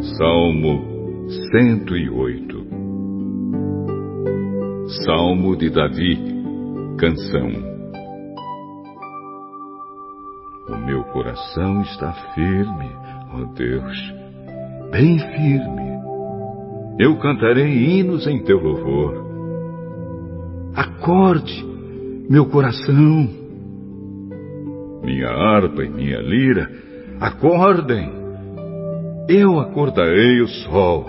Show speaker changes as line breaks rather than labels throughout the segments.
Salmo 108 Salmo de Davi Canção O meu coração está firme, ó Deus, bem firme. Eu cantarei hinos em teu louvor. Acorde, meu coração. Minha harpa e minha lira, acordem eu acordarei o sol.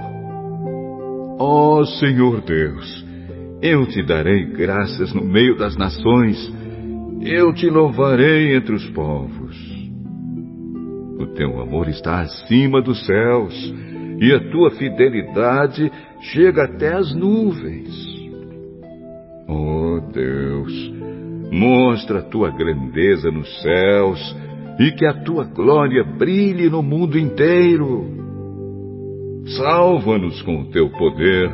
Ó oh, Senhor Deus, eu te darei graças no meio das nações, eu te louvarei entre os povos. O teu amor está acima dos céus, e a tua fidelidade chega até as nuvens. Ó oh, Deus, mostra a tua grandeza nos céus e que a tua glória brilhe no mundo inteiro. Salva-nos com o teu poder.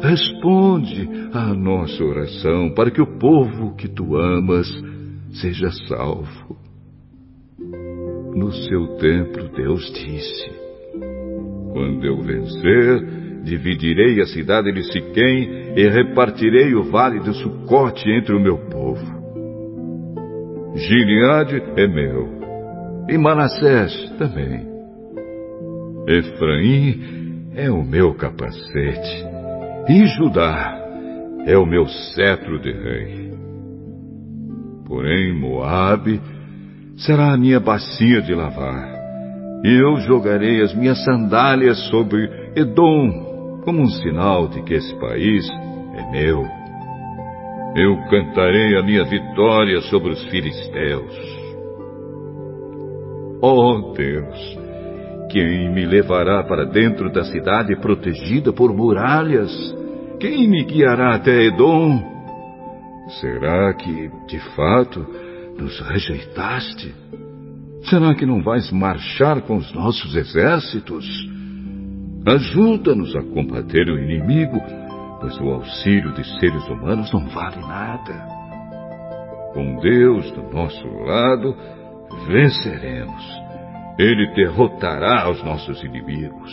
Responde à nossa oração para que o povo que tu amas seja salvo. No seu templo, Deus disse: Quando eu vencer, dividirei a cidade de Siquém e repartirei o vale de Sucote entre o meu povo. Gileade é meu, e Manassés também. Efraim é o meu capacete, e Judá é o meu cetro de rei. Porém, Moabe será a minha bacia de lavar, e eu jogarei as minhas sandálias sobre Edom, como um sinal de que esse país é meu. Eu cantarei a minha vitória sobre os filisteus. Oh Deus, quem me levará para dentro da cidade protegida por muralhas? Quem me guiará até Edom? Será que, de fato, nos rejeitaste? Será que não vais marchar com os nossos exércitos? Ajuda-nos a combater o inimigo pois o auxílio de seres humanos não vale nada. Com Deus do nosso lado, venceremos. Ele derrotará os nossos inimigos.